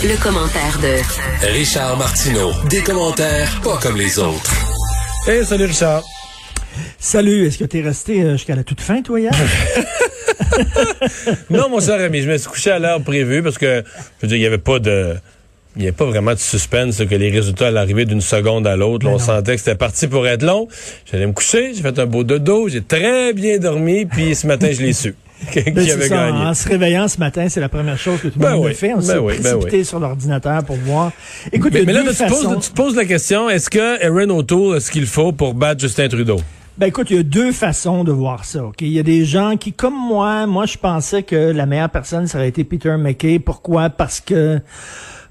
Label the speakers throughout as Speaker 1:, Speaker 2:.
Speaker 1: Le, commentaire de
Speaker 2: Richard Martineau. Des commentaires pas comme les autres.
Speaker 3: Hey, salut Richard.
Speaker 4: Salut, est-ce que t'es resté euh, jusqu'à la toute fin, toi, hier?
Speaker 3: non, mon cher ami, je me suis couché à l'heure prévue parce que, je veux dire, il n'y avait pas de... Il n'y avait pas vraiment de suspense que les résultats allaient arriver d'une seconde à l'autre. On sentait que c'était parti pour être long. J'allais me coucher, j'ai fait un beau dodo, j'ai très bien dormi, puis ce matin, je l'ai su. qui
Speaker 4: Ben,
Speaker 3: avait
Speaker 4: c'est ça,
Speaker 3: gagné.
Speaker 4: En se réveillant ce matin, c'est la première chose que tout le
Speaker 3: Ben
Speaker 4: monde
Speaker 3: oui,
Speaker 4: fait. On
Speaker 3: ben
Speaker 4: s'est
Speaker 3: oui,
Speaker 4: précipité
Speaker 3: oui.
Speaker 4: sur l'ordinateur pour voir. Écoute,
Speaker 3: Mais, mais là,
Speaker 4: deux
Speaker 3: tu, te
Speaker 4: façons.
Speaker 3: poses, tu te poses la question, est-ce que Aaron O'Toole a ce qu'il faut pour battre Justin Trudeau?
Speaker 4: Ben écoute, il y a deux façons de voir ça. ok? Il y a des gens qui, comme moi, moi je pensais que la meilleure personne ça aurait été Peter McKay. Pourquoi? Parce que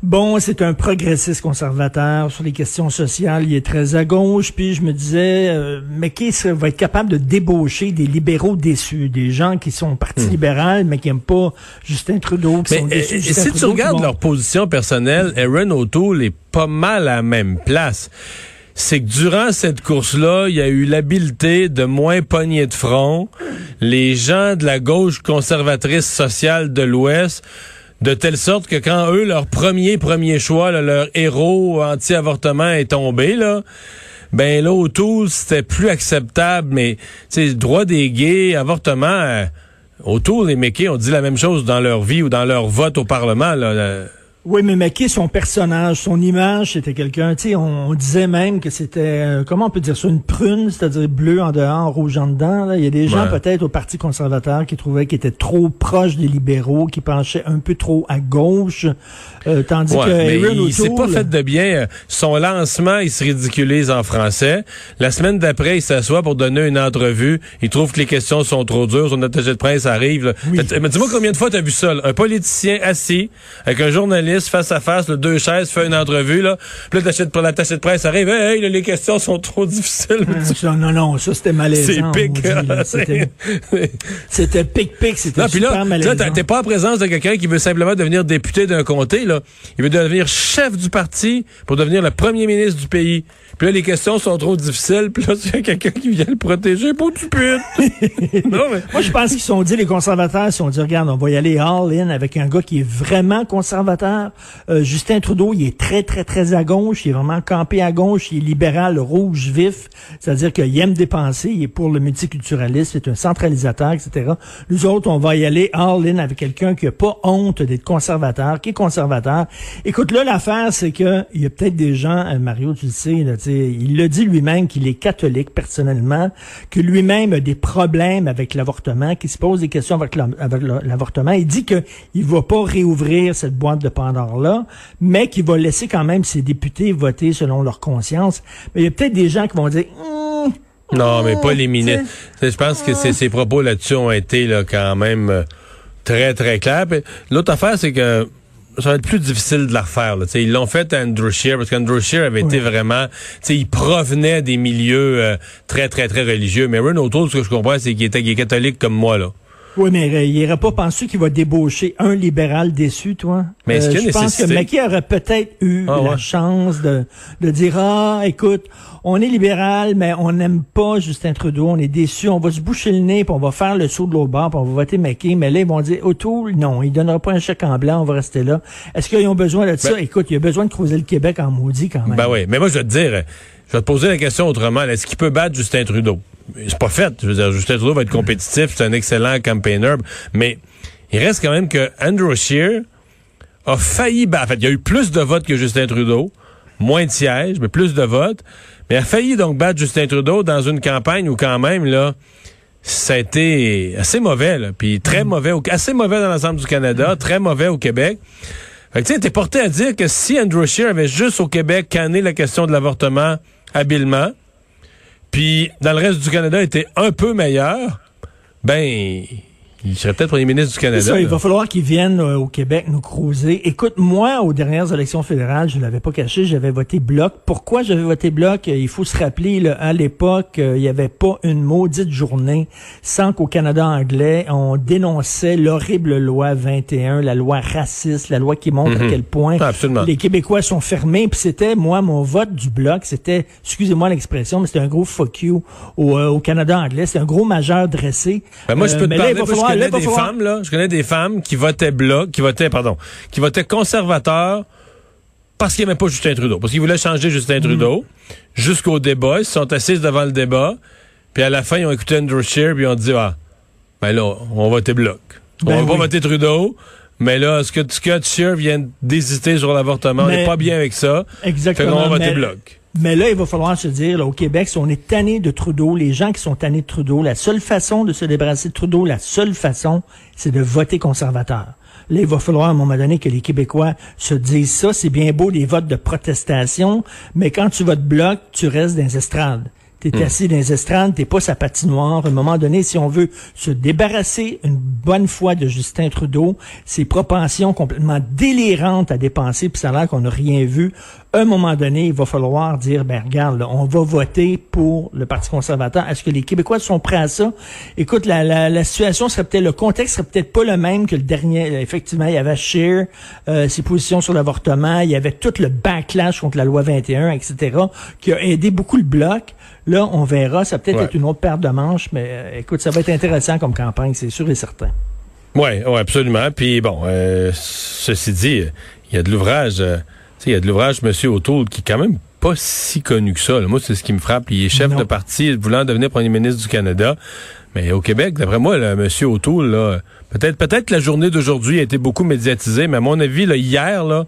Speaker 4: Bon, c'est un progressiste conservateur sur les questions sociales. Il est très à gauche. Puis je me disais, euh, McKay serait- va être capable de débaucher des libéraux déçus, des gens qui sont au Parti libéral mais qui aiment pas Justin Trudeau. Qui
Speaker 3: Hmm. Mais
Speaker 4: sont
Speaker 3: euh,
Speaker 4: déçus Justin
Speaker 3: si tu
Speaker 4: Trudeau, qui
Speaker 3: regardes leur position personnelle, Aaron O'Toole est pas mal à la même place. C'est que durant cette course-là, il y a eu l'habileté de moins pogner de front. Les gens de la gauche conservatrice sociale de l'Ouest, de telle sorte que quand eux, leur premier, premier choix, leur héros anti-avortement est tombé, là, ben là, O'Toole, c'était plus acceptable, mais, tu sais, droit des gays, avortement, euh, O'Toole et McKay ont dit la même chose dans leur vie ou dans leur vote au Parlement, là.
Speaker 4: Oui, mais McKay, son personnage, son image, c'était quelqu'un, tu sais, on, on disait même que c'était, euh, comment on peut dire ça, une prune, c'est-à-dire bleu en dehors, rouge en dedans. Là. Il y a des gens peut-être au Parti conservateur qui trouvaient qu'il était trop proche des libéraux, qui penchaient un peu trop à gauche, euh, tandis
Speaker 3: Ouais,
Speaker 4: que
Speaker 3: mais
Speaker 4: Aaron
Speaker 3: il s'est pas fait de bien. Euh, Son lancement, il se ridiculise en français. La semaine d'après, il s'assoit pour donner une entrevue. Il trouve que les questions sont trop dures. Son attaché de presse arrive. là.
Speaker 4: Oui.
Speaker 3: T'as- Mais dis-moi combien de fois t'as vu ça? là? Un politicien assis avec un journaliste face à face, là, deux chaises, fait une entrevue. Là. Puis là, l'attaché de- presse arrive. Hey, hey, là, les questions sont trop difficiles.
Speaker 4: Ah, ça, non, non, ça c'était malaisant.
Speaker 3: C'est pic.
Speaker 4: là. C'était pic-pic, c'était
Speaker 3: Non, puis
Speaker 4: super
Speaker 3: là, là,
Speaker 4: malaisant.
Speaker 3: t'as- t'es pas en présence de quelqu'un qui veut simplement devenir député d'un comté, là. Il veut devenir chef du parti pour devenir le premier ministre du pays. Puis là, les questions sont trop difficiles. Puis là, il y a quelqu'un qui vient le protéger pour non, mais...
Speaker 4: Moi, je pense qu'ils sont dit, les conservateurs, ils se sont dit, regarde, on va y aller all-in avec un gars qui est vraiment conservateur. Euh, Justin Trudeau, il est très, très, très à gauche. Il est vraiment campé à gauche. Il est libéral, rouge, vif. C'est-à-dire qu'il aime dépenser. Il est pour le multiculturalisme. C'est un centralisateur, etc. Nous autres, on va y aller all-in avec quelqu'un qui a pas honte d'être conservateur, qui est conservateur. Écoute, là, l'affaire, c'est que il y a peut-être des gens, euh, Mario, tu sais, il le dit lui-même qu'il est catholique personnellement, que lui-même a des problèmes avec l'avortement, qu'il se pose des questions avec la- avec la- l'avortement. Il dit que il va pas réouvrir cette boîte de Pandore-là, mais qu'il va laisser quand même ses députés voter selon leur conscience. Mais il y a peut-être des gens qui vont dire, Hum,
Speaker 3: Non, mais pas les ministres. Je pense que ces, propos là-dessus ont été là, quand même euh, très, très clairs. L'autre affaire, c'est que ça va être plus difficile de la refaire. Là. T'sais, Ils l'ont fait à Andrew Scheer, parce qu'Andrew Scheer avait été vraiment... Il provenait des milieux euh, très, très, très religieux. Mais O'Toole, ce que je comprends, c'est qu'il était est catholique comme moi. là.
Speaker 4: Oui, mais euh, il irait pas penser qu'il va débaucher un libéral déçu, toi.
Speaker 3: Mais est-ce
Speaker 4: Euh,
Speaker 3: qu'il y a
Speaker 4: je pense que? Mackey aurait peut-être eu
Speaker 3: Ah
Speaker 4: la
Speaker 3: ouais.
Speaker 4: chance de, de dire Ah, écoute, on est libéral, mais on n'aime pas Justin Trudeau, on est déçu, on va se boucher le nez, puis on va faire le saut de l'autre bord, puis on va voter Mackey. Mais là, ils vont dire O'Toole, non, il donnera pas un chèque en blanc, on va rester là. Est-ce qu'ils ont besoin de ça?
Speaker 3: Ben-
Speaker 4: Écoute, il y a besoin de creuser le Québec en maudit quand même.
Speaker 3: Ben oui, mais moi, je vais te dire, je vais te poser la question autrement. Est-ce qu'il peut battre Justin Trudeau? C'est pas fait. Je veux dire, Justin Trudeau va être compétitif, c'est un excellent campaigner, mais il reste quand même que Andrew Scheer a failli battre. En fait, il y a eu plus de votes que Justin Trudeau, moins de sièges, mais plus de votes, mais a failli donc battre Justin Trudeau dans une campagne où quand même, là, ça a été assez mauvais, là, puis très mauvais, au- assez mauvais dans l'ensemble du Canada, très mauvais au Québec. Fait que tu sais, t'es porté à dire que si Andrew Scheer avait juste au Québec canné la question de l'avortement habilement, puis dans le reste du Canada était un peu meilleur, ben il serait peut-être premier ministre du Canada.
Speaker 4: Ça, il va falloir qu'il vienne euh, au Québec nous cruiser. Écoute, moi, aux dernières élections fédérales, je l'avais pas caché, j'avais voté bloc. Pourquoi j'avais voté bloc? Euh, Il faut se rappeler, là, à l'époque, euh, il n'y avait pas une maudite journée sans qu'au Canada anglais, on dénonçait l'horrible loi 21, la loi raciste, la loi qui montre à quel point
Speaker 3: Ah, absolument.
Speaker 4: les Québécois sont fermés. Puis c'était, moi, mon vote du bloc, c'était, excusez-moi l'expression, mais c'était un gros fuck you au, euh, au Canada anglais. C'était un gros majeur dressé.
Speaker 3: Ben, moi, je peux te parler,
Speaker 4: là,
Speaker 3: connais des
Speaker 4: falloir-
Speaker 3: femmes, là, je connais des femmes qui votaient bloc, qui votaient, pardon, qui votaient conservateur parce qu'ils n'aimaient pas Justin Trudeau, parce qu'ils voulaient changer Justin Trudeau jusqu'au débat, ils se sont assis devant le débat, puis à la fin, ils ont écouté Andrew Scheer, puis ils ont dit, ah, ben là, on va voter bloc. On
Speaker 4: Ben
Speaker 3: va pas voter Trudeau, mais là, ce que Scott Scheer vient d'hésiter sur l'avortement, on n'est pas bien avec ça,
Speaker 4: Exactement.
Speaker 3: fait qu'on va voter bloc.
Speaker 4: Mais là, il va falloir se dire, là, au Québec, si on est tanné de Trudeau, les gens qui sont tannés de Trudeau, la seule façon de se débarrasser de Trudeau, la seule façon, c'est de voter conservateur. Là, il va falloir à un moment donné que les Québécois se disent ça. C'est bien beau des votes de protestation, mais quand tu votes bloc, tu restes dans les estrades. T'es assis dans les estrades, t'es pas sa patinoire. À un moment donné, si on veut se débarrasser une bonne fois de Justin Trudeau, ses propensions complètement délirantes à dépenser, puis ça a l'air qu'on n'a rien vu, à un moment donné, il va falloir dire, ben regarde, là, on va voter pour le Parti conservateur. Est-ce que les Québécois sont prêts à ça? Écoute, la, la, la situation serait peut-être, le contexte serait peut-être pas le même que le dernier. Effectivement, il y avait Scheer, euh, ses positions sur l'avortement, il y avait tout le backlash contre la loi 21, etc., qui a aidé beaucoup le bloc. Là, on verra, ça peut-être
Speaker 3: Ouais.
Speaker 4: être une autre paire de manches, mais euh, écoute, ça va être intéressant comme campagne, c'est sûr et certain.
Speaker 3: Oui, ouais, absolument. Puis bon, euh, ceci dit, il y a de l'ouvrage, euh, il y a de l'ouvrage Monsieur O'Toole qui est quand même pas si connu que ça. là. Moi, c'est ce qui me frappe. Il est chef
Speaker 4: Non.
Speaker 3: de parti voulant devenir premier ministre du Canada. Mais au Québec, d'après moi, là, Monsieur O'Toole, là, peut-être, peut-être la journée d'aujourd'hui a été beaucoup médiatisée, mais à mon avis, là, hier, là,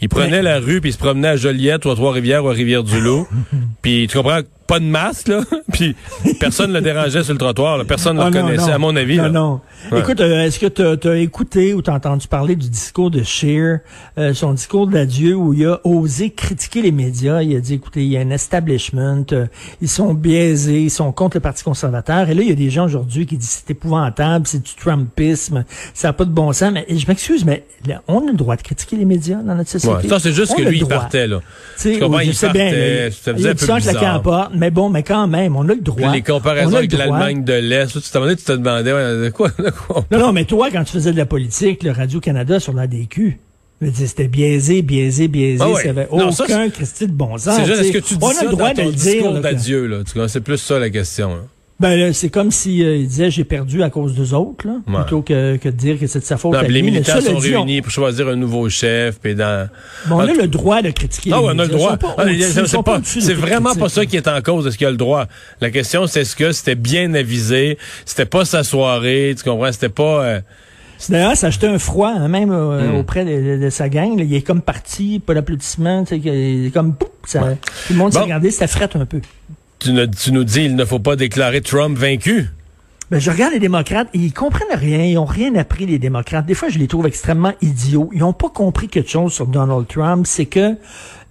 Speaker 3: il prenait
Speaker 4: Ouais.
Speaker 3: la rue puis il se promenait à Joliette ou à Trois-Rivières ou à Rivière-du-Loup. puis tu comprends, pas de masque, là. puis personne ne le dérangeait sur le trottoir. là. Personne ne
Speaker 4: Ah,
Speaker 3: le
Speaker 4: non,
Speaker 3: reconnaissait,
Speaker 4: non.
Speaker 3: à mon avis.
Speaker 4: Non,
Speaker 3: là.
Speaker 4: non.
Speaker 3: Ouais.
Speaker 4: Écoute, euh, est-ce que tu as, écouté ou t'as entendu parler du discours de Scheer, euh, son discours d'adieu où il a osé critiquer les médias? Il a dit, écoutez, il y a un establishment, euh, ils sont biaisés, ils sont contre le Parti conservateur. Et là, il y a des gens aujourd'hui qui disent, c'est épouvantable, c'est du Trumpisme, ça n'a pas de bon sens. Mais je m'excuse, mais là, on a le droit de critiquer les médias dans notre société.
Speaker 3: Ouais, ça, c'est juste
Speaker 4: On
Speaker 3: que lui, il partait, là.
Speaker 4: Tu sais,
Speaker 3: Tu il
Speaker 4: bien,
Speaker 3: partait,
Speaker 4: là,
Speaker 3: ça
Speaker 4: il
Speaker 3: faisait un peu bizarre.
Speaker 4: Mais bon, mais quand même, on a le droit.
Speaker 3: Puis les comparaisons avec l'Allemagne de l'Est, tu te demandais, tu te demandais, ouais, de quoi, de quoi on
Speaker 4: Non, non, mais toi, quand tu faisais de la politique, le Radio-Canada sur la DQ, c'était biaisé, biaisé, biaisé,
Speaker 3: Ah ouais.
Speaker 4: ça avait
Speaker 3: Non,
Speaker 4: aucun
Speaker 3: ça,
Speaker 4: Christy de bon sens.
Speaker 3: C'est juste, est-ce
Speaker 4: sais.
Speaker 3: que tu dis
Speaker 4: On a
Speaker 3: ça
Speaker 4: le droit
Speaker 3: dans
Speaker 4: de le dire.
Speaker 3: discours d'adieu, là? C'est plus ça, la question, là.
Speaker 4: Ben, c'est comme si euh, il disait j'ai perdu à cause d'eux autres, là,
Speaker 3: Ouais.
Speaker 4: plutôt que, que de dire que c'est de sa faute
Speaker 3: Non,
Speaker 4: à
Speaker 3: puis les
Speaker 4: lui.
Speaker 3: Militants sont
Speaker 4: dit, on-
Speaker 3: réunis pour choisir un nouveau chef, puis dans...
Speaker 4: bon, on
Speaker 3: Ah,
Speaker 4: a le droit de critiquer
Speaker 3: Ah
Speaker 4: les
Speaker 3: on a le droit. Ah, c'est vraiment pas ça qui est en cause. Est-ce qu'il a le droit? La question, c'est est-ce que c'était bien avisé? C'était pas sa soirée? Tu comprends? C'était pas... euh,
Speaker 4: D'ailleurs, ça a acheté un froid, hein, même euh,
Speaker 3: Hmm.
Speaker 4: auprès de, de- de sa gang. là. il est comme parti, pas d'applaudissements, comme pouf, ça, tout le monde s'est regardé, ça frette un peu.
Speaker 3: Tu, nous dis, il ne faut pas déclarer Trump vaincu.
Speaker 4: Ben, je regarde les démocrates, et ils comprennent rien, ils ont rien appris, les démocrates. Des fois, je les trouve extrêmement idiots. Ils n'ont pas compris quelque chose sur Donald Trump, c'est que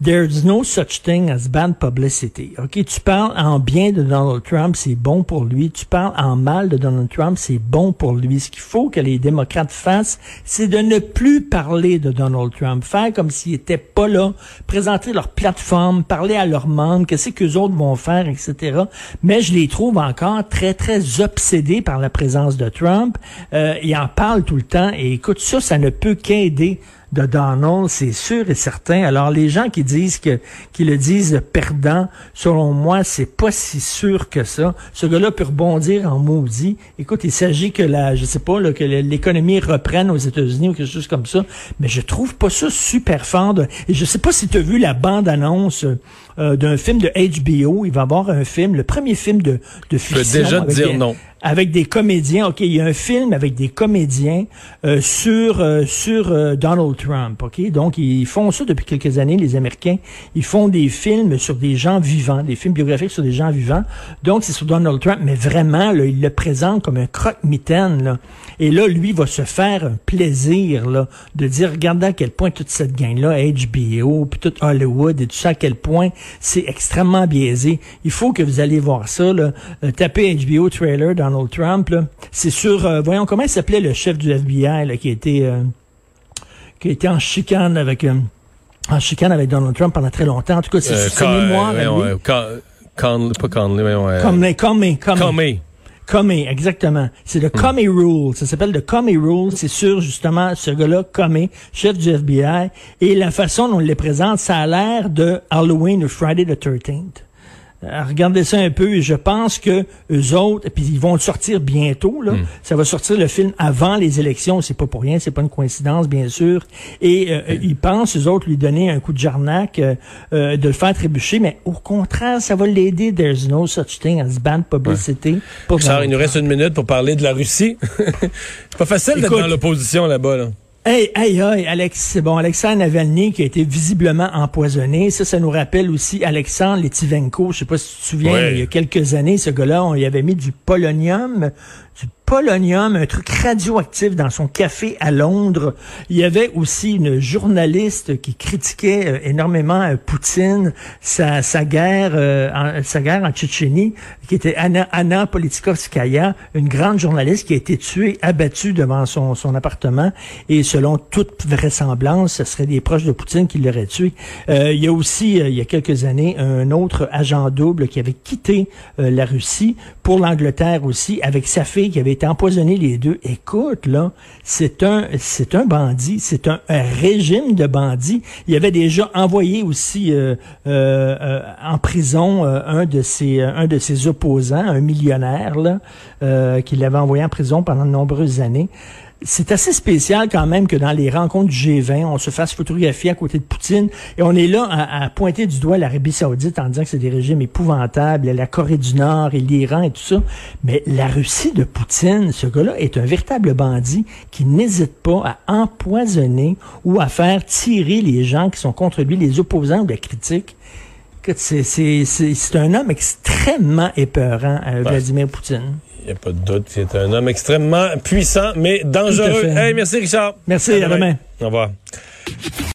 Speaker 4: there's no such thing as bad publicity. OK, tu parles en bien de Donald Trump, c'est bon pour lui. Tu parles en mal de Donald Trump, c'est bon pour lui. Ce qu'il faut que les démocrates fassent, c'est de ne plus parler de Donald Trump, faire comme s'il était pas là, présenter leur plateforme, parler à leurs membres, qu'est-ce que les autres vont faire, etc. Mais je les trouve encore très, très obsédés par la présence de Trump. Euh, ils en parlent tout le temps et écoute, ça, ça ne peut qu'aider de Donald, c'est sûr et certain. Alors les gens qui disent que qui le disent perdant, selon moi, c'est pas si sûr que ça. Ce gars-là peut rebondir en maudit. Écoute, il s'agit que la, je sais pas, là, que l'économie reprenne aux États-Unis ou quelque chose comme ça, mais je trouve pas ça super fort. et je sais pas si tu as vu la bande-annonce euh, d'un film de HBO. Il va avoir un film, le premier film de, de
Speaker 3: Je
Speaker 4: fiction.
Speaker 3: peux déjà te dire
Speaker 4: des-
Speaker 3: non.
Speaker 4: avec des comédiens. OK, il y a un film avec des comédiens euh, sur euh, sur euh, Donald Trump. OK, donc ils font ça depuis quelques années, les Américains. Ils font des films sur des gens vivants, des films biographiques sur des gens vivants. Donc c'est sur Donald Trump, mais vraiment, là, il le présente comme un croque-mitaine. Là. Et là, lui va se faire un plaisir là, de dire, regardez à quel point toute cette gang-là, HBO, puis tout Hollywood, et tout ça, à quel point C'est extrêmement biaisé. Il faut que vous allez voir ça. Là. Euh, tapez HBO trailer Donald Trump. C'est sur, euh, voyons comment il s'appelait le chef du FBI là, qui était euh, qui était en chicane avec en chicane avec Donald Trump pendant très longtemps. En tout cas, c'est euh, ses mémoires.
Speaker 3: Con, pas Conley, mais ouais.
Speaker 4: Comey, Comey,
Speaker 3: Comey.
Speaker 4: Comey, exactement. C'est le hmm. Comey Rule. Ça s'appelle le Comey Rule. C'est sur, justement, ce gars-là, Comey, chef du FBI. Et la façon dont on les présente, ça a l'air de Halloween ou Friday the 13th. Euh, regardez ça un peu et je pense que eux autres, puis ils vont le sortir bientôt, là. Hmm. Ça va sortir le film avant les élections, c'est pas pour rien, c'est pas une coïncidence, bien sûr. Et euh, ils pensent, eux autres, lui donner un coup de jarnac, euh, de le faire trébucher, mais au contraire, ça va l'aider. There's no such thing as bad publicity.
Speaker 3: il nous reste une minute pour parler de la Russie. c'est pas facile d'être dans l'opposition là-bas, là.
Speaker 4: Hey, hey, hey, Alex, c'est bon, Alexandre Navalny qui a été visiblement empoisonné. Ça, ça nous rappelle aussi Alexandre Letivenko. Je sais pas si tu te souviens, il y a quelques années, ce gars-là, on y avait mis du polonium, du polonium, un truc radioactif dans son café à Londres. Il y avait aussi une journaliste qui critiquait euh, énormément euh, Poutine, sa, sa guerre, euh, en, sa guerre en Tchétchénie, qui était Anna, Politkovskaya, une grande journaliste qui a été tuée, abattue devant son, appartement. Et selon toute vraisemblance, ce serait des proches de Poutine qui l'auraient tué. il y a aussi, il y a quelques années, un autre agent double qui avait quitté la Russie pour l'Angleterre aussi, avec sa fille qui avait été empoisonné les deux. Écoute, là, c'est un, c'est un bandit, c'est un, régime de bandits. Il avait déjà envoyé aussi euh, euh, euh en prison un de ses, un de ses opposants, un millionnaire là, qui l'avait envoyé en prison pendant de nombreuses années c'est assez spécial quand même que dans les rencontres du G20, on se fasse photographier à côté de Poutine et on est là à, pointer du doigt l'Arabie saoudite en disant que c'est des régimes épouvantables, la Corée du Nord et l'Iran et tout ça. Mais la Russie de Poutine, ce gars-là est un véritable bandit qui n'hésite pas à empoisonner ou à faire tirer les gens qui sont contre lui, les opposants ou la critique. C'est un homme extrêmement épeurant, euh, Vladimir Poutine.
Speaker 3: Il n'y a pas de doute. C'est un homme extrêmement puissant, mais dangereux. Hey, merci, Richard.
Speaker 4: Merci, à, demain.
Speaker 3: Au revoir.